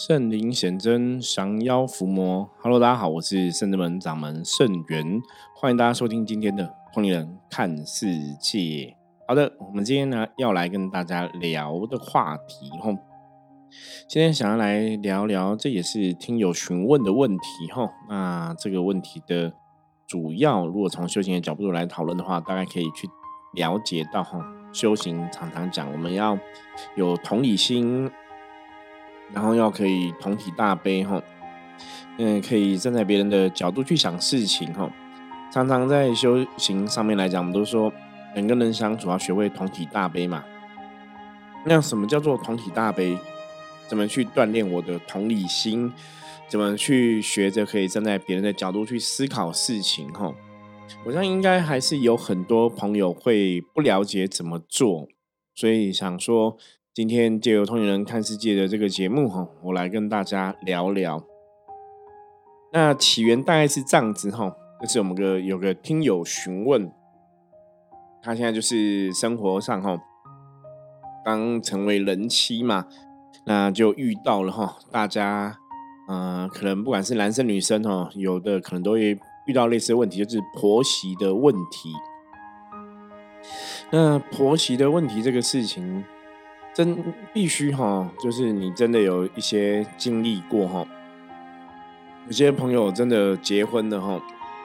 圣灵显真，降妖伏魔。Hello，大家好，我是圣智门掌门圣元，欢迎大家收听今天的《同龄人看世界》。好的，我们今天呢要来跟大家聊的话题，吼，今天想要来聊聊，这也是听友询问的问题，吼。那这个问题的主要，如果从修行的角度来讨论的话，大概可以去了解到，吼，修行常常讲，我们要有同理心。然后要可以同体大悲哈，嗯，可以站在别人的角度去想事情哈。常常在修行上面来讲，我们都说人跟人相处要学会同体大悲嘛。那什么叫做同体大悲？怎么去锻炼我的同理心？怎么去学着可以站在别人的角度去思考事情哈？我想应该还是有很多朋友会不了解怎么做，所以想说。今天借由《通灵人看世界》的这个节目哈，我来跟大家聊聊。那起源大概是这样子哈，就是我们个有个听友询问，他现在就是生活上哈，刚成为人妻嘛，那就遇到了哈，大家嗯，可能不管是男生女生哈，有的可能都会遇到类似的问题，就是婆媳的问题。那婆媳的问题这个事情。真必须哈，就是你真的有一些经历过哈，有些朋友真的结婚了哈，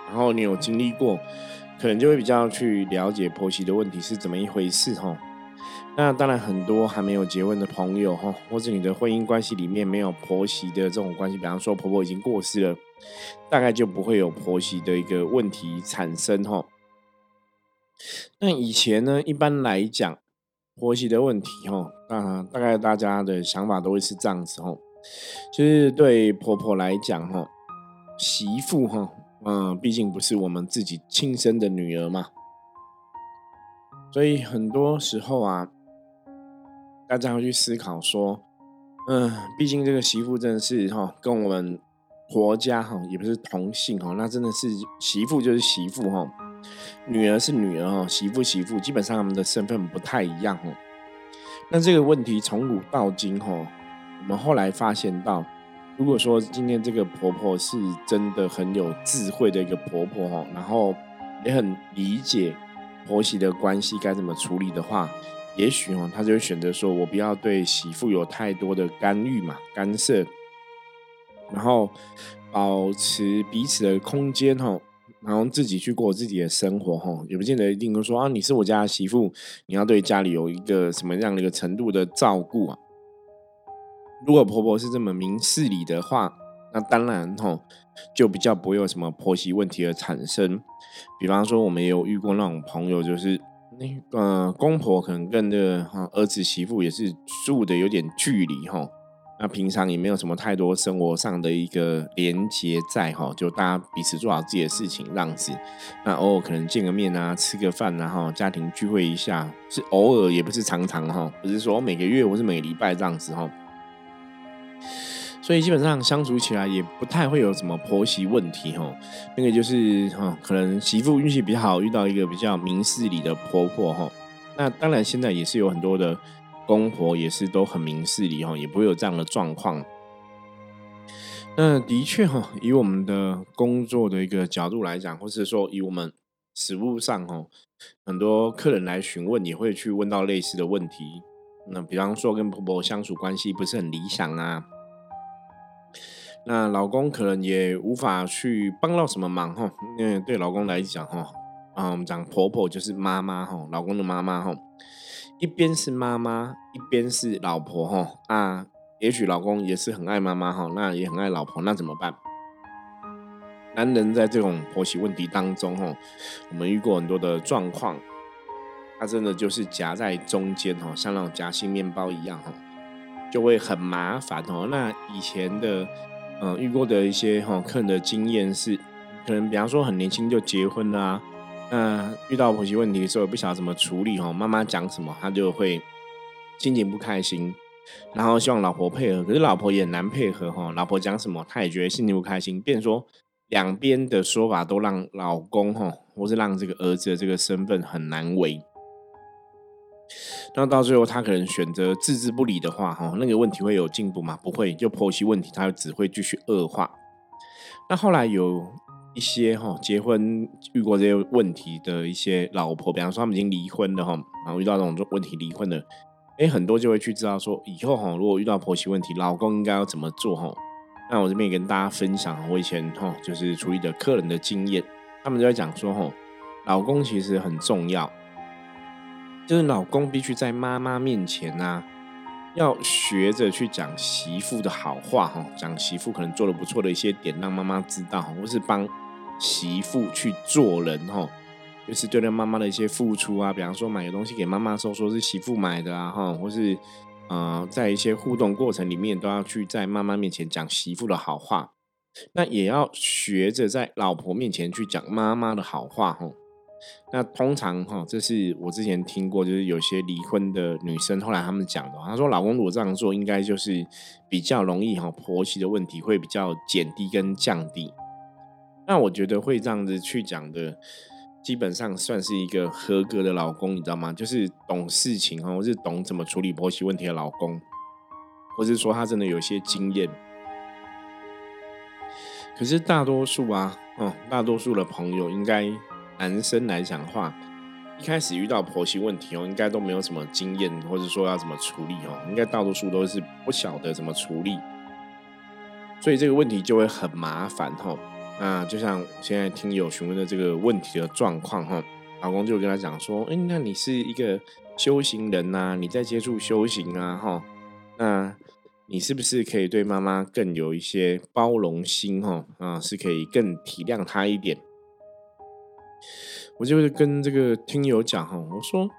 然后你有经历过，可能就会比较去了解婆媳的问题是怎么一回事哈。那当然很多还没有结婚的朋友哈，或者你的婚姻关系里面没有婆媳的这种关系，比方说婆婆已经过世了，大概就不会有婆媳的一个问题产生哈。那以前呢，一般来讲。婆媳的问题，哈，那大概大家的想法都会是这样子，哈，就是对婆婆来讲，哈，媳妇，哈，嗯，毕竟不是我们自己亲生的女儿嘛，所以很多时候啊，大家会去思考说，嗯，毕竟这个媳妇真的是，哈，跟我们婆家，哈，也不是同姓，哈，那真的是媳妇就是媳妇，哈。女儿是女儿哦，媳妇媳妇，基本上他们的身份不太一样哦。那这个问题从古到今哦，我们后来发现到，如果说今天这个婆婆是真的很有智慧的一个婆婆哦，然后也很理解婆媳的关系该怎么处理的话，也许哦，她就会选择说我不要对媳妇有太多的干预嘛，干涉，然后保持彼此的空间哦。然后自己去过自己的生活，哈，也不见得一定说啊，你是我家的媳妇，你要对家里有一个什么样的一个程度的照顾啊？如果婆婆是这么明事理的话，那当然哈，就比较不会有什么婆媳问题的产生。比方说，我们也有遇过那种朋友，就是那个公婆可能跟这哈儿子媳妇也是住的有点距离，哈。那平常也没有什么太多生活上的一个连接在哈，就大家彼此做好自己的事情，这样子。那偶尔可能见个面啊，吃个饭然后家庭聚会一下，是偶尔也不是常常哈，不是说每个月或是每个礼拜这样子哈。所以基本上相处起来也不太会有什么婆媳问题哈。那个就是哈，可能媳妇运气比较好，遇到一个比较明事理的婆婆哈。那当然现在也是有很多的。公婆也是都很明事理哈，也不会有这样的状况。那的确哈，以我们的工作的一个角度来讲，或是说以我们实务上哈，很多客人来询问，也会去问到类似的问题。那比方说跟婆婆相处关系不是很理想啊，那老公可能也无法去帮到什么忙哈。因为对老公来讲哈，啊，我们讲婆婆就是妈妈哈，老公的妈妈哈。一边是妈妈，一边是老婆哈啊，也许老公也是很爱妈妈哈，那也很爱老婆，那怎么办？男人在这种婆媳问题当中哈，我们遇过很多的状况，他真的就是夹在中间哈，像那种夹心面包一样哈，就会很麻烦哦。那以前的嗯遇过的一些哈客人的经验是，可能比方说很年轻就结婚啦。那遇到婆媳问题的时候，不晓得怎么处理哈。妈妈讲什么，他就会心情不开心，然后希望老婆配合，可是老婆也难配合哈。老婆讲什么，他也觉得心情不开心，变说两边的说法都让老公哈，或是让这个儿子的这个身份很难为。那到最后他可能选择置之不理的话，哈，那个问题会有进步吗？不会，就婆媳问题，它只会继续恶化。那后来有一些哈结婚遇过这些问题的一些老婆，比方说他们已经离婚了哈，然后遇到这种问题离婚了，哎，很多就会去知道说，以后哈如果遇到婆媳问题，老公应该要怎么做哈。那我这边也跟大家分享我以前哈就是处理的客人的经验，他们就在讲说哈，老公其实很重要。就是老公必须在妈妈面前呐，要学着去讲媳妇的好话哈，讲媳妇可能做的不错的一些点，让妈妈知道，或是帮媳妇去做人哈，就是对待妈妈的一些付出啊，比方说买个东西给妈妈时候，说是媳妇买的啊哈，或是呃在一些互动过程里面，都要去在妈妈面前讲媳妇的好话，那也要学着在老婆面前去讲妈妈的好话哈。那通常哈，这是我之前听过，就是有些离婚的女生，后来他们讲的，她说老公如果这样做，应该就是比较容易哈，婆媳的问题会比较减低跟降低。那我觉得会这样子去讲的，基本上算是一个合格的老公，你知道吗？就是懂事情哈，或是懂怎么处理婆媳问题的老公，或是说他真的有一些经验。可是大多数啊，嗯，大多数的朋友应该。男生来讲的话，一开始遇到婆媳问题哦，应该都没有什么经验，或者说要怎么处理哦，应该大多数都是不晓得怎么处理，所以这个问题就会很麻烦哦。那就像现在听友询问的这个问题的状况哈，老公就跟他讲说：“哎，那你是一个修行人呐，你在接触修行啊哈，那你是不是可以对妈妈更有一些包容心哈？啊，是可以更体谅她一点。”我就会跟这个听友讲哈，我说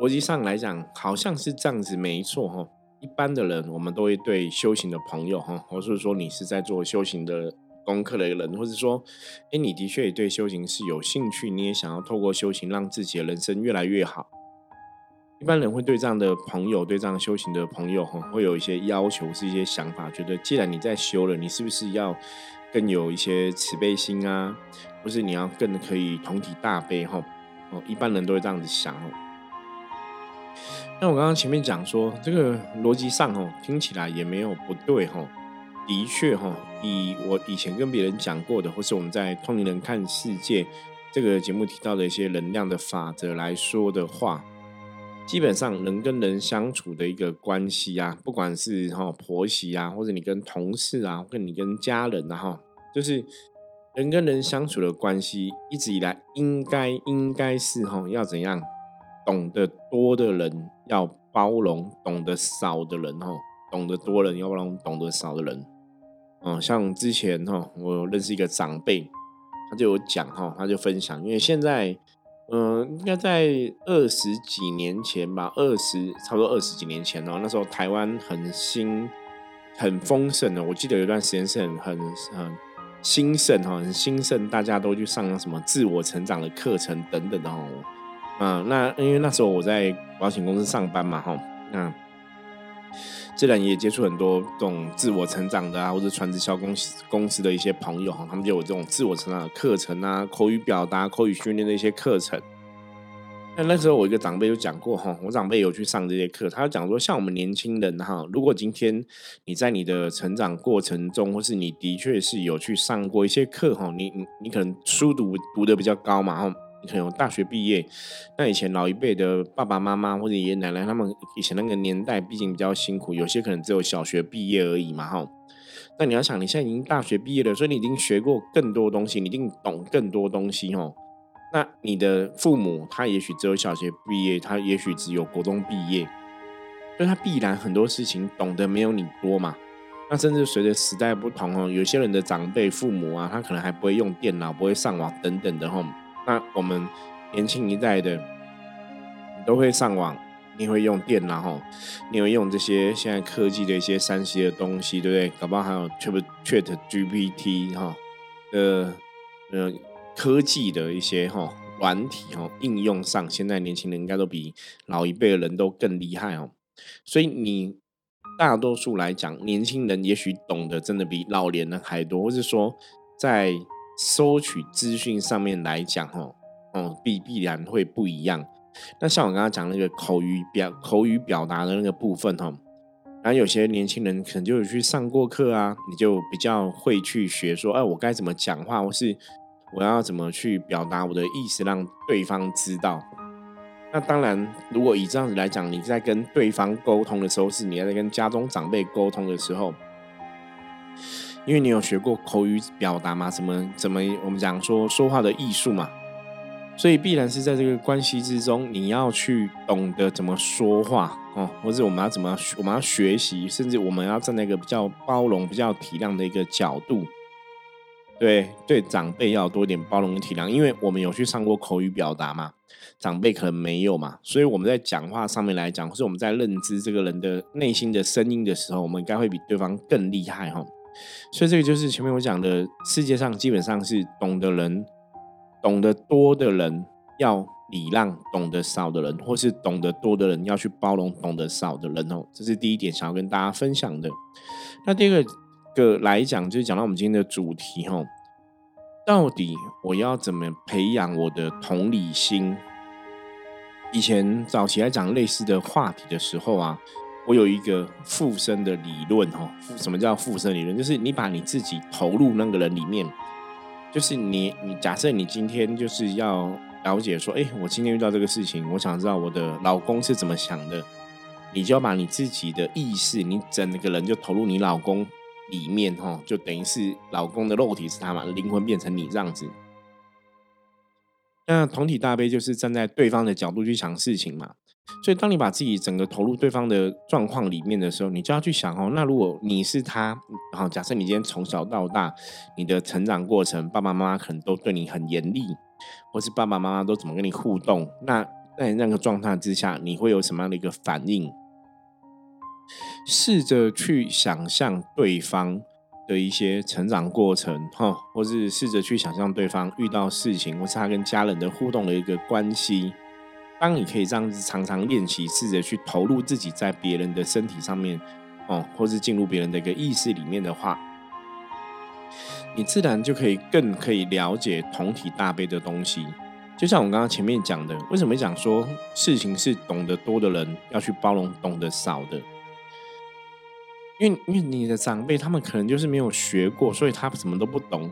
逻辑上来讲好像是这样子没错哈。一般的人我们都会对修行的朋友哈，或是说你是在做修行的功课的人，或者说哎你的确也对修行是有兴趣，你也想要透过修行让自己的人生越来越好。一般人会对这样的朋友，对这样修行的朋友哈，会有一些要求，是一些想法，觉得既然你在修了，你是不是要更有一些慈悲心啊？或是你要更可以同体大悲哈哦，一般人都会这样子想哦。那我刚刚前面讲说，这个逻辑上哦，听起来也没有不对哈。的确哈，以我以前跟别人讲过的，或是我们在《通灵人看世界》这个节目提到的一些能量的法则来说的话，基本上人跟人相处的一个关系啊，不管是哈婆媳啊，或者你跟同事啊，跟你跟家人啊哈，就是。人跟人相处的关系，一直以来应该应该是哈，要怎样懂得多的人要包容，懂得少的人哈，懂得多人要包容，懂得少的人。嗯，像之前哈，我认识一个长辈，他就有讲哈，他就分享，因为现在嗯，应该在二十几年前吧，二十差不多二十几年前哦，那时候台湾很兴很丰盛的，我记得有一段时间是很很很。兴盛哈，很兴盛，大家都去上什么自我成长的课程等等的哈。啊，那因为那时候我在保险公司上班嘛哈，那自然也接触很多这种自我成长的啊，或者传直销公司公司的一些朋友哈，他们就有这种自我成长的课程啊，口语表达、口语训练的一些课程。那那时候我一个长辈就讲过哈，我长辈有去上这些课，他讲说，像我们年轻人哈，如果今天你在你的成长过程中，或是你的确是有去上过一些课哈，你你你可能书读读的比较高嘛哈，可能大学毕业，那以前老一辈的爸爸妈妈或者爷爷奶奶他们以前那个年代，毕竟比较辛苦，有些可能只有小学毕业而已嘛哈，那你要想你现在已经大学毕业了，所以你已经学过更多东西，你一定懂更多东西哦。那你的父母，他也许只有小学毕业，他也许只有国中毕业，所以他必然很多事情懂得没有你多嘛。那甚至随着时代不同哦，有些人的长辈父母啊，他可能还不会用电脑，不会上网等等的哈。那我们年轻一代的，都会上网，你会用电脑哈，你会用这些现在科技的一些三 C 的东西，对不对？搞不好还有 Chat Chat GPT 哈，呃呃。科技的一些哈软体哈应用上，现在年轻人应该都比老一辈的人都更厉害哦。所以你大多数来讲，年轻人也许懂得真的比老年人还多，或是说在收取资讯上面来讲哈，哦必必然会不一样。那像我刚刚讲那个口语表口语表达的那个部分哈，然后有些年轻人可能就有去上过课啊，你就比较会去学说，哎，我该怎么讲话，或是我要怎么去表达我的意思，让对方知道。那当然，如果以这样子来讲，你在跟对方沟通的时候，是你在跟家中长辈沟通的时候，因为你有学过口语表达嘛，什么怎么我们讲说说话的艺术嘛，所以必然是在这个关系之中，你要去懂得怎么说话哦，或者我们要怎么我们要学习，甚至我们要站在一个比较包容、比较体谅的一个角度，对对，长辈要多一点包容跟体谅，因为我们有去上过口语表达嘛。长辈可能没有嘛，所以我们在讲话上面来讲，或是我们在认知这个人的内心的声音的时候，我们应该会比对方更厉害哈。所以这个就是前面我讲的，世界上基本上是懂得人，懂得多的人要礼让，懂得少的人，或是懂得多的人要去包容，懂得少的人哦。这是第一点想要跟大家分享的。那第二个来讲，就是讲到我们今天的主题哦，到底我要怎么培养我的同理心？以前早期来讲类似的话题的时候啊，我有一个附身的理论哈。什么叫附身理论？就是你把你自己投入那个人里面，就是你你假设你今天就是要了解说，哎，我今天遇到这个事情，我想知道我的老公是怎么想的，你就要把你自己的意识，你整个人就投入你老公里面哈，就等于是老公的肉体是他嘛，灵魂变成你这样子。那同体大悲就是站在对方的角度去想事情嘛，所以当你把自己整个投入对方的状况里面的时候，你就要去想哦，那如果你是他，好，假设你今天从小到大，你的成长过程，爸爸妈妈可能都对你很严厉，或是爸爸妈妈都怎么跟你互动，那在那个状态之下，你会有什么样的一个反应？试着去想象对方。的一些成长过程，哈，或是试着去想象对方遇到事情，或是他跟家人的互动的一个关系。当你可以这样子常常练习，试着去投入自己在别人的身体上面，哦，或是进入别人的一个意识里面的话，你自然就可以更可以了解同体大悲的东西。就像我刚刚前面讲的，为什么讲说事情是懂得多的人要去包容懂得少的？因为因为你的长辈他们可能就是没有学过，所以他什么都不懂。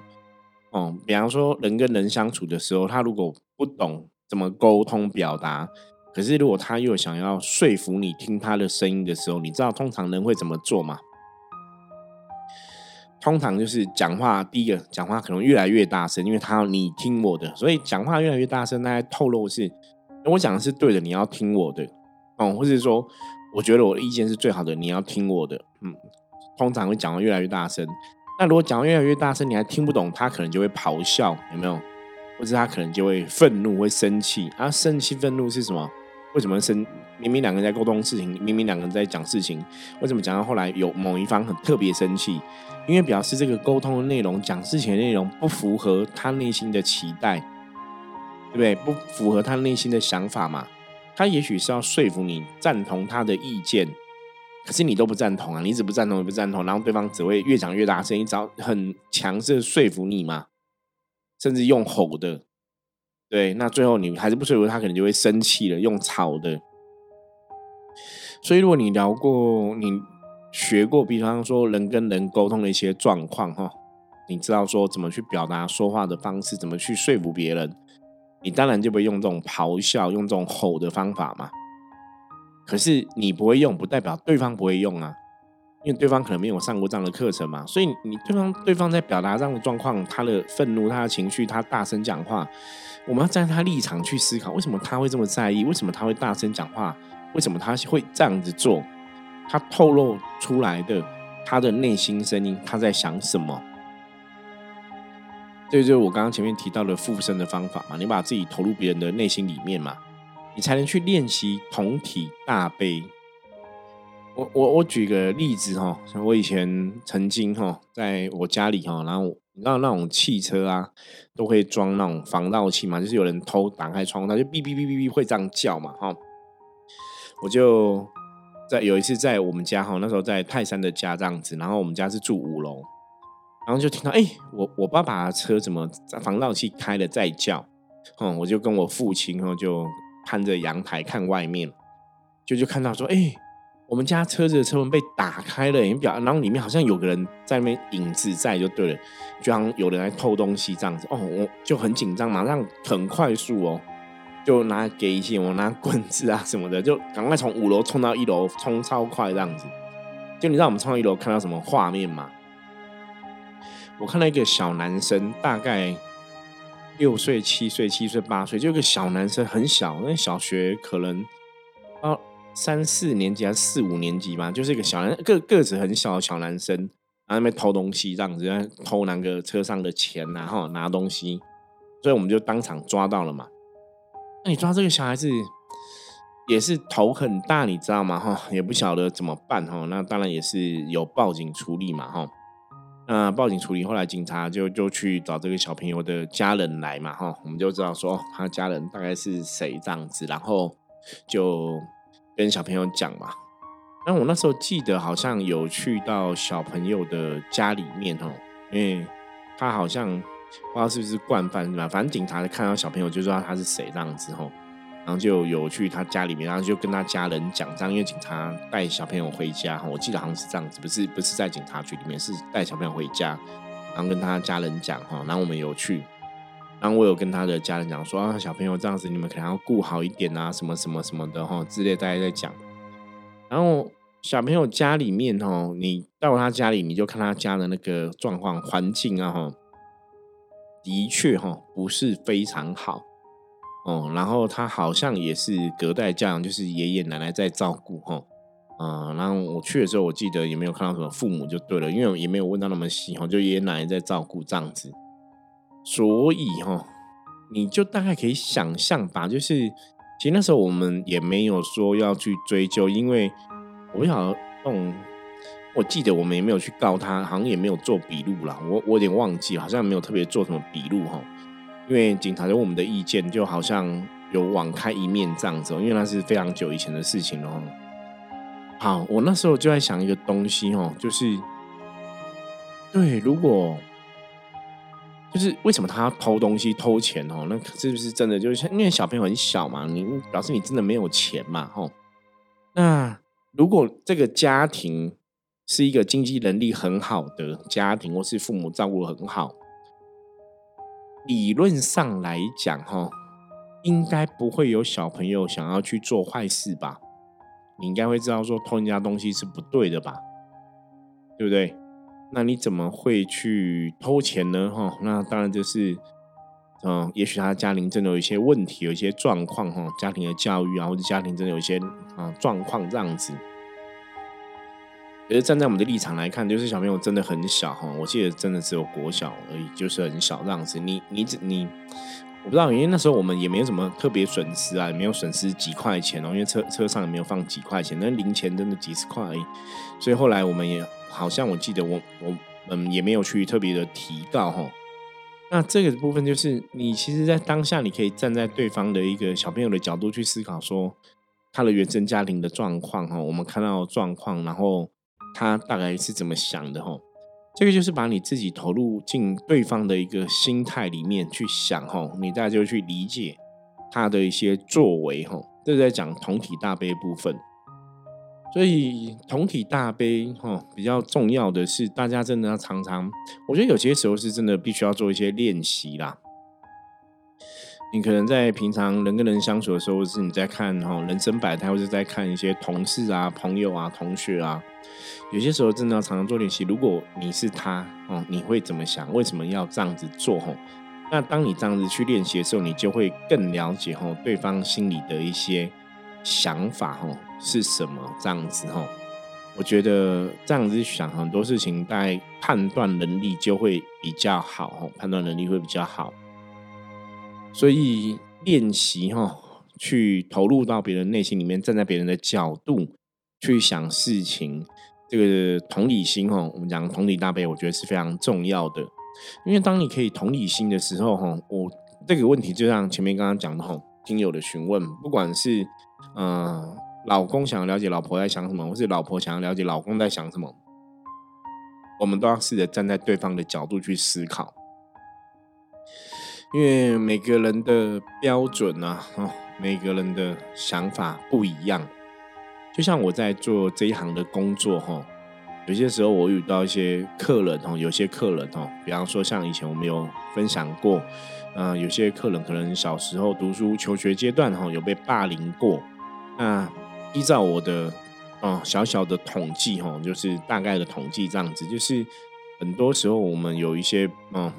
哦，比方说人跟人相处的时候，他如果不懂怎么沟通表达，可是如果他又想要说服你听他的声音的时候，你知道通常人会怎么做吗？通常就是讲话，第一个讲话可能越来越大声，因为他要你听我的，所以讲话越来越大声，那透露是我讲的是对的，你要听我的哦，或者说。我觉得我的意见是最好的，你要听我的。嗯，通常会讲的越来越大声。那如果讲的越来越大声，你还听不懂，他可能就会咆哮，有没有？或者他可能就会愤怒，会生气。啊，生气、愤怒是什么？为什么生？明明两个人在沟通事情，明明两个人在讲事情，为什么讲到后来有某一方很特别生气？因为表示这个沟通的内容、讲事情的内容不符合他内心的期待，对不对？不符合他内心的想法嘛？他也许是要说服你赞同他的意见，可是你都不赞同啊！你只不赞同也不赞同，然后对方只会越讲越大声，只要很强势说服你嘛，甚至用吼的，对，那最后你还是不说服他，可能就会生气了，用吵的。所以如果你聊过、你学过，比方说人跟人沟通的一些状况哈，你知道说怎么去表达说话的方式，怎么去说服别人。你当然就不会用这种咆哮、用这种吼的方法嘛。可是你不会用，不代表对方不会用啊，因为对方可能没有上过这样的课程嘛。所以你对方对方在表达这样的状况，他的愤怒、他的情绪，他大声讲话，我们要站在他立场去思考，为什么他会这么在意？为什么他会大声讲话？为什么他会这样子做？他透露出来的他的内心声音，他在想什么？这就是我刚刚前面提到的附身的方法嘛，你把自己投入别人的内心里面嘛，你才能去练习同体大悲。我我我举个例子哈，像我以前曾经哈，在我家里哈，然后你知道那种汽车啊，都会装那种防盗器嘛，就是有人偷打开窗户，它就哔哔哔哔哔会这样叫嘛哈。我就在有一次在我们家哈，那时候在泰山的家这样子，然后我们家是住五楼。然后就听到，哎，我我爸爸车怎么防盗器开了在叫？嗯，我就跟我父亲，然后就攀着阳台看外面，就就看到说，哎，我们家车子的车门被打开了，表然后里面好像有个人在那边影子在，就对了，就像有人来偷东西这样子。哦，我就很紧张，马上很快速哦，就拿给一些我拿棍子啊什么的，就赶快从五楼冲到一楼，冲超快这样子。就你知道我们冲到一楼看到什么画面吗？我看到一个小男生，大概六岁、七岁、七岁、八岁，就一个小男生，很小，那小学可能三四年级还是四五年级吧，就是一个小男个个子很小的小男生，然后那边偷东西这样子，偷那个车上的钱，然后拿东西，所以我们就当场抓到了嘛。那你抓这个小孩子也是头很大，你知道吗？哈，也不晓得怎么办哈。那当然也是有报警处理嘛，哈。那报警处理，后来警察就就去找这个小朋友的家人来嘛，哈，我们就知道说他家人大概是谁这样子，然后就跟小朋友讲嘛。那我那时候记得好像有去到小朋友的家里面哦，因为他好像不知道是不是惯犯是吧？反正警察看到小朋友就知道他是谁这样子吼。然后就有去他家里面，然后就跟他家人讲，这样因为警察带小朋友回家，我记得好像是这样子，不是不是在警察局里面，是带小朋友回家，然后跟他家人讲哈，然后我们有去，然后我有跟他的家人讲说啊，小朋友这样子，你们可能要顾好一点啊，什么什么什么的哈，之类大家在讲。然后小朋友家里面哈，你到他家里，你就看他家的那个状况环境啊哈，的确哈不是非常好。哦，然后他好像也是隔代教养，就是爷爷奶奶在照顾哈，啊，然后我去的时候，我记得也没有看到什么父母就对了，因为也没有问到那么细哈，就爷爷奶奶在照顾这样子，所以哈，你就大概可以想象吧，就是其实那时候我们也没有说要去追究，因为我不晓得那种，我记得我们也没有去告他，好像也没有做笔录了，我我有点忘记，好像没有特别做什么笔录哈。因为警察问我们的意见，就好像有网开一面这样子，因为那是非常久以前的事情了。好，我那时候就在想一个东西哦，就是对，如果就是为什么他要偷东西、偷钱哦？那是不是真的？就是因为小朋友很小嘛，你表示你真的没有钱嘛？吼，那如果这个家庭是一个经济能力很好的家庭，或是父母照顾很好。理论上来讲，哈，应该不会有小朋友想要去做坏事吧？你应该会知道说偷人家东西是不对的吧？对不对？那你怎么会去偷钱呢？哈，那当然就是，嗯，也许他家庭真的有一些问题，有一些状况，哈，家庭的教育啊，或者家庭真的有一些啊状况这样子。可是站在我们的立场来看，就是小朋友真的很小哈，我记得真的只有国小而已，就是很小这样子。你你你，我不知道，因为那时候我们也没有什么特别损失啊，也没有损失几块钱哦，因为车车上也没有放几块钱，那零钱真的几十块而已。所以后来我们也好像我记得我我嗯也没有去特别的提到哈。那这个部分就是你其实，在当下你可以站在对方的一个小朋友的角度去思考，说他的原生家庭的状况哈，我们看到状况，然后。他大概是怎么想的哈？这个就是把你自己投入进对方的一个心态里面去想哈，你大家就去理解他的一些作为哈。这是在讲同体大悲部分，所以同体大悲哈比较重要的是，大家真的要常常，我觉得有些时候是真的必须要做一些练习啦。你可能在平常人跟人相处的时候，是你在看哈人生百态，或者在看一些同事啊、朋友啊、同学啊。有些时候真的要常常做练习。如果你是他哦，你会怎么想？为什么要这样子做？吼，那当你这样子去练习的时候，你就会更了解吼对方心里的一些想法吼是什么这样子吼。我觉得这样子想很多事情，在判断能力就会比较好吼，判断能力会比较好。所以练习哈，去投入到别人内心里面，站在别人的角度去想事情，这个同理心哈，我们讲同理大悲，我觉得是非常重要的。因为当你可以同理心的时候哈，我这个问题就像前面刚刚讲的哈，听友的询问，不管是嗯老公想要了解老婆在想什么，或是老婆想要了解老公在想什么，我们都要试着站在对方的角度去思考。因为每个人的标准啊，哦，每个人的想法不一样。就像我在做这一行的工作哈，有些时候我遇到一些客人哈，有些客人哈，比方说像以前我们有分享过，呃，有些客人可能小时候读书求学阶段哈有被霸凌过，那依照我的哦小小的统计哈，就是大概的统计这样子，就是很多时候我们有一些嗯。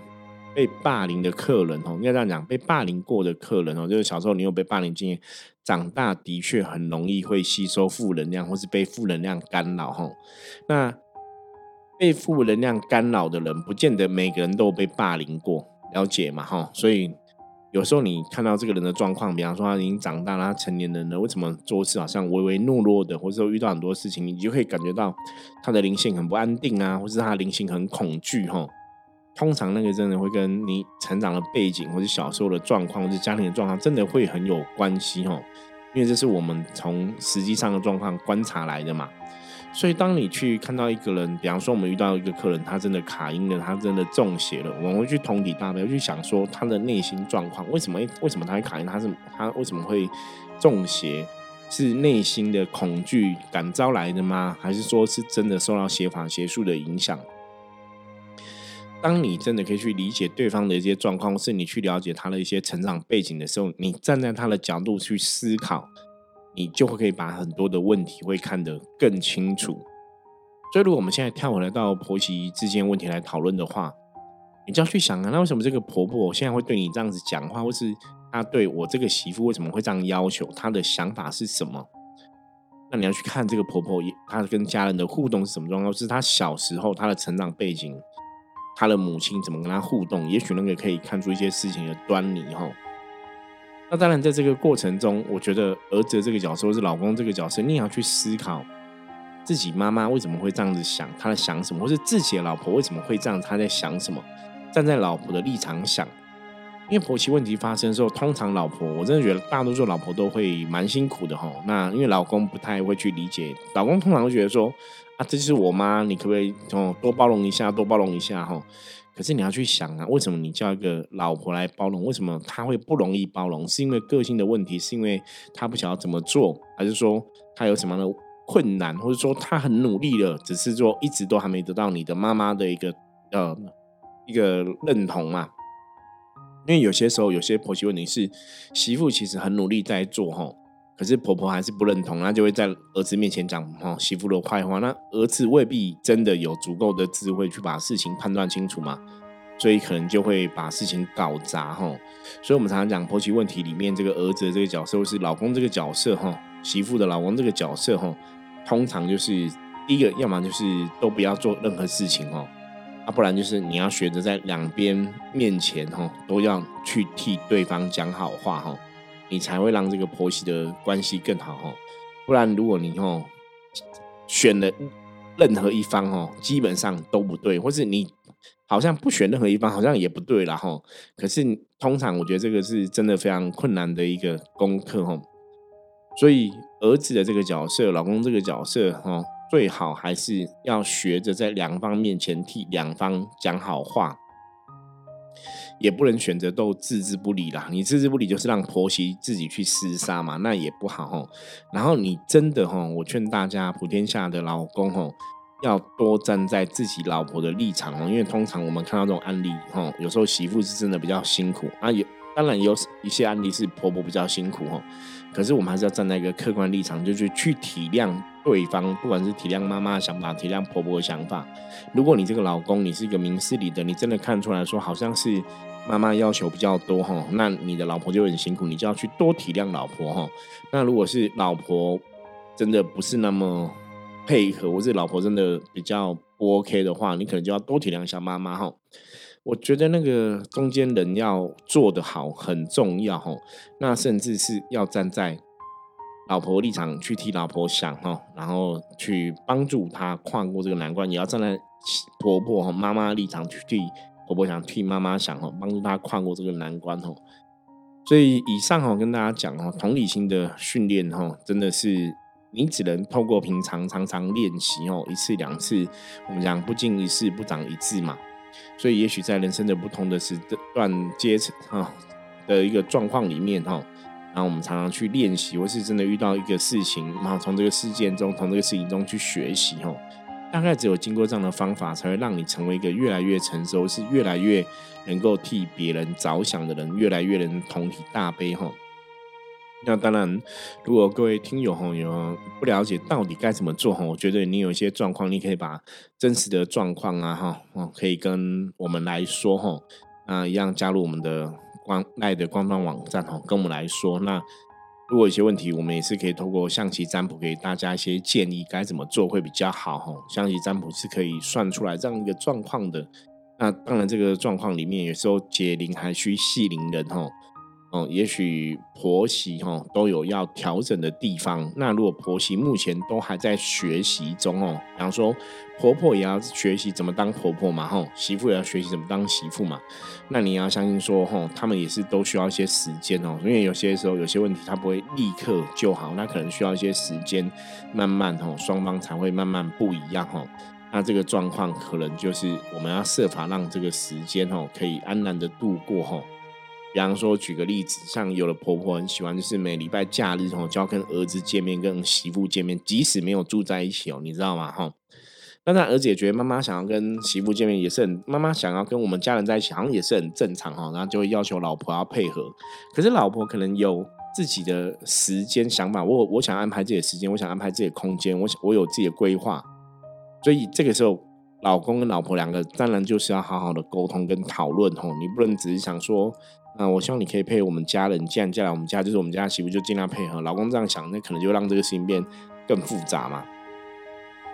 被霸凌的客人哦，应该这样讲，被霸凌过的客人哦，就是小时候你有被霸凌经验，长大的确很容易会吸收负能量，或是被负能量干扰哈。那被负能量干扰的人，不见得每个人都被霸凌过，了解嘛哈？所以有时候你看到这个人的状况，比方说他已经长大了，他成年人了，为什么做事好像唯唯诺诺的，或者说遇到很多事情，你就可以感觉到他的灵性很不安定啊，或是他的灵性很恐惧哈。通常那个真的会跟你成长的背景，或者小时候的状况，或者家庭的状况，真的会很有关系哦。因为这是我们从实际上的状况观察来的嘛。所以当你去看到一个人，比方说我们遇到一个客人，他真的卡音了，他真的中邪了，我们会去同理大悲，去想说他的内心状况，为什么？为什么他会卡音？他是他为什么会中邪？是内心的恐惧感召来的吗？还是说是真的受到邪法邪术的影响？当你真的可以去理解对方的一些状况，是你去了解他的一些成长背景的时候，你站在他的角度去思考，你就会可以把很多的问题会看得更清楚。所以，如果我们现在跳回来到婆媳之间问题来讨论的话，你就要去想啊，那为什么这个婆婆现在会对你这样子讲话，或是她对我这个媳妇为什么会这样要求？她的想法是什么？那你要去看这个婆婆，她跟家人的互动是什么状况？是她小时候她的成长背景。她的母亲怎么跟她互动？也许那个可以看出一些事情的端倪哈。那当然，在这个过程中，我觉得儿子这个角色或是老公这个角色，你也要去思考自己妈妈为什么会这样子想，她在想什么，或是自己的老婆为什么会这样，她在想什么？站在老婆的立场想，因为婆媳问题发生的时候，通常老婆，我真的觉得大多数老婆都会蛮辛苦的哈。那因为老公不太会去理解，老公通常会觉得说。啊，这就是我妈，你可不可以哦多包容一下，多包容一下哈？可是你要去想啊，为什么你叫一个老婆来包容？为什么她会不容易包容？是因为个性的问题？是因为她不晓得怎么做？还是说她有什么样的困难？或者说她很努力了，只是说一直都还没得到你的妈妈的一个呃一个认同嘛？因为有些时候有些婆媳问题是媳妇其实很努力在做哈。可是婆婆还是不认同，那就会在儿子面前讲哈媳妇的坏话。那儿子未必真的有足够的智慧去把事情判断清楚嘛，所以可能就会把事情搞砸哈。所以我们常常讲婆媳问题里面，这个儿子的这个角色，或是老公这个角色哈，媳妇的老公这个角色哈，通常就是第一个，要么就是都不要做任何事情哦，啊，不然就是你要学着在两边面前哈，都要去替对方讲好话哈。你才会让这个婆媳的关系更好哦，不然如果你哦选了任何一方哦，基本上都不对，或是你好像不选任何一方，好像也不对了哈。可是通常我觉得这个是真的非常困难的一个功课哈。所以儿子的这个角色，老公这个角色哈，最好还是要学着在两方面前替两方讲好话。也不能选择都置之不理啦，你置之不理就是让婆媳自己去厮杀嘛，那也不好吼。然后你真的吼，我劝大家普天下的老公吼，要多站在自己老婆的立场哦，因为通常我们看到这种案例吼，有时候媳妇是真的比较辛苦啊，有当然有一些案例是婆婆比较辛苦吼，可是我们还是要站在一个客观立场，就是去体谅对方，不管是体谅妈妈的想法，体谅婆婆的想法。如果你这个老公你是一个明事理的，你真的看出来说好像是。妈妈要求比较多哈，那你的老婆就很辛苦，你就要去多体谅老婆哈。那如果是老婆真的不是那么配合，或是老婆真的比较不 OK 的话，你可能就要多体谅一下妈妈哈。我觉得那个中间人要做得好很重要哈。那甚至是要站在老婆立场去替老婆想哈，然后去帮助她跨过这个难关，也要站在婆婆和妈妈立场去替。婆婆想替妈妈想哦，帮助她跨过这个难关哦。所以以上哈跟大家讲哦，同理心的训练哈，真的是你只能透过平常常常练习哦，一次两次，我们讲不经一事不长一智嘛。所以也许在人生的不同的时段阶层哈的一个状况里面哈，然后我们常常去练习，或是真的遇到一个事情，然后从这个事件中，从这个事情中去学习，哈，大概只有经过这样的方法，才会让你成为一个越来越成熟，是越来越能够替别人着想的人，越来越能同体大悲，吼。那当然，如果各位听友吼有不了解到底该怎么做吼，我觉得你有一些状况，你可以把真实的状况啊哈，哦，可以跟我们来说吼，啊，一样加入我们的官赖的官方网站吼，跟我们来说。那如果有些问题，我们也是可以透过象棋占卜给大家一些建议，该怎么做会比较好吼。象棋占卜是可以算出来这样一个状况的。那当然，这个状况里面有时候解铃还需系铃人吼。哦，也许婆媳哈都有要调整的地方。那如果婆媳目前都还在学习中哦，比方说婆婆也要学习怎么当婆婆嘛，吼，媳妇也要学习怎么当媳妇嘛。那你要相信说，吼，他们也是都需要一些时间哦，因为有些时候有些问题他不会立刻就好，那可能需要一些时间，慢慢吼双方才会慢慢不一样吼。那这个状况可能就是我们要设法让这个时间吼可以安然的度过吼。比方说，举个例子，像有的婆婆很喜欢，就是每礼拜假日哦，就要跟儿子见面，跟媳妇见面，即使没有住在一起哦，你知道吗？哈，那他儿子也觉得妈妈想要跟媳妇见面也是很，妈妈想要跟我们家人在一起，好像也是很正常哈，然后就会要求老婆要配合。可是老婆可能有自己的时间想法，我我想安排自己的时间，我想安排自己的空间，我想我有自己的规划，所以这个时候，老公跟老婆两个当然就是要好好的沟通跟讨论吼，你不能只是想说。那我希望你可以配我们家人，既然嫁来我们家，就是我们家媳妇，就尽量配合。老公这样想，那可能就让这个事情变更复杂嘛。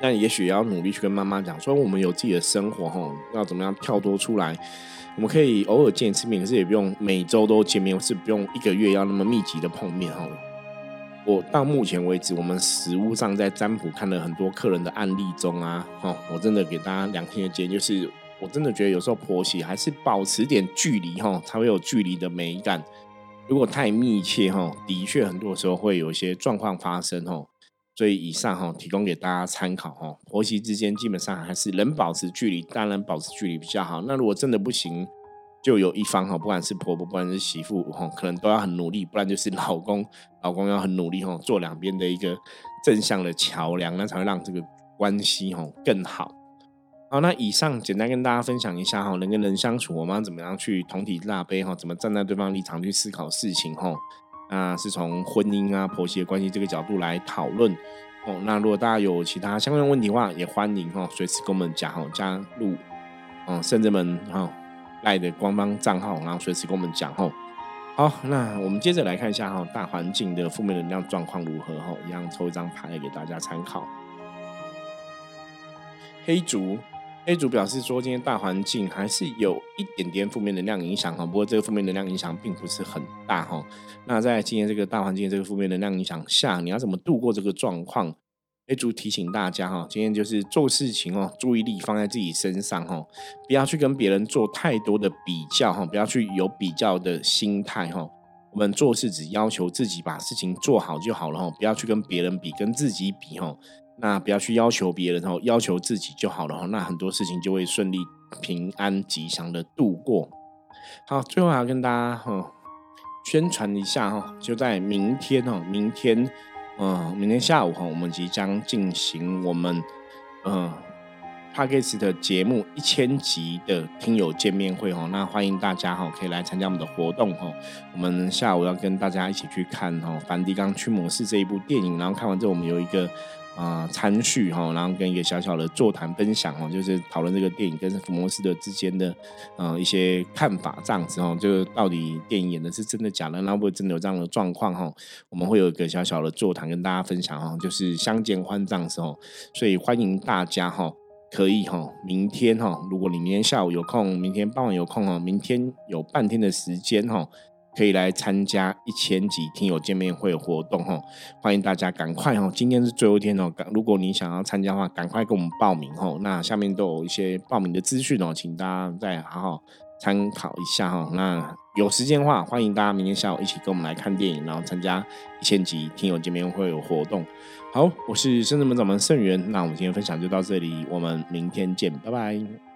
那也许也要努力去跟妈妈讲，说我们有自己的生活，吼，要怎么样跳脱出来？我们可以偶尔见一次面，可是也不用每周都见面，是不用一个月要那么密集的碰面，吼。我到目前为止，我们实物上在占卜看了很多客人的案例中啊，吼，我真的给大家两天的建议就是。我真的觉得有时候婆媳还是保持点距离哈，才会有距离的美感。如果太密切哈，的确很多时候会有一些状况发生哈。所以以上哈，提供给大家参考哈。婆媳之间基本上还是能保持距离，当然保持距离比较好。那如果真的不行，就有一方哈，不管是婆婆，不管是媳妇哈，可能都要很努力，不然就是老公，老公要很努力哈，做两边的一个正向的桥梁，那才会让这个关系哈更好。好，那以上简单跟大家分享一下哈，人跟人相处，我们要怎么样去同体大悲哈？怎么站在对方立场去思考事情哈？那是从婚姻啊、婆媳关系这个角度来讨论哦。那如果大家有其他相关问题的话，也欢迎哈，随时跟我们讲哈，加入嗯甚至们哈赖的官方账号，然后随时跟我们讲哈。好，那我们接着来看一下哈，大环境的负面能量状况如何哈？一样抽一张牌给大家参考，黑竹。A 组表示说，今天大环境还是有一点点负面能量影响哈，不过这个负面能量影响并不是很大哈。那在今天这个大环境这个负面能量影响下，你要怎么度过这个状况？A 组提醒大家哈，今天就是做事情哦，注意力放在自己身上哈，不要去跟别人做太多的比较哈，不要去有比较的心态哈。我们做事只要求自己把事情做好就好了哈，不要去跟别人比，跟自己比哈。那不要去要求别人哦，要求自己就好了。那很多事情就会顺利、平安、吉祥的度过。好，最后还要跟大家哈宣传一下哈，就在明天哦，明天嗯，明天下午哈，我们即将进行我们嗯 p a c k e s 的节目一千集的听友见面会哈。那欢迎大家哈，可以来参加我们的活动哈。我们下午要跟大家一起去看哈《梵蒂冈驱魔师》这一部电影，然后看完之后，我们有一个。啊，参叙哈，然后跟一个小小的座谈分享哦，就是讨论这个电影跟福摩斯的之间的呃一些看法这样子哦，就到底电影演的是真的假的，那会不会真的有这样的状况哈？我们会有一个小小的座谈跟大家分享哈，就是相见欢这样子哦，所以欢迎大家哈，可以哈，明天哈，如果你明天下午有空，明天傍晚有空哦，明天有半天的时间哈。可以来参加一千集听友见面会活动哦，欢迎大家赶快哦，今天是最后一天哦，如果你想要参加的话，赶快给我们报名哦。那下面都有一些报名的资讯哦，请大家再好好参考一下哈。那有时间的话，欢迎大家明天下午一起跟我们来看电影，然后参加一千集听友见面会有活动。好，我是深圳门掌门盛元，那我们今天分享就到这里，我们明天见，拜拜。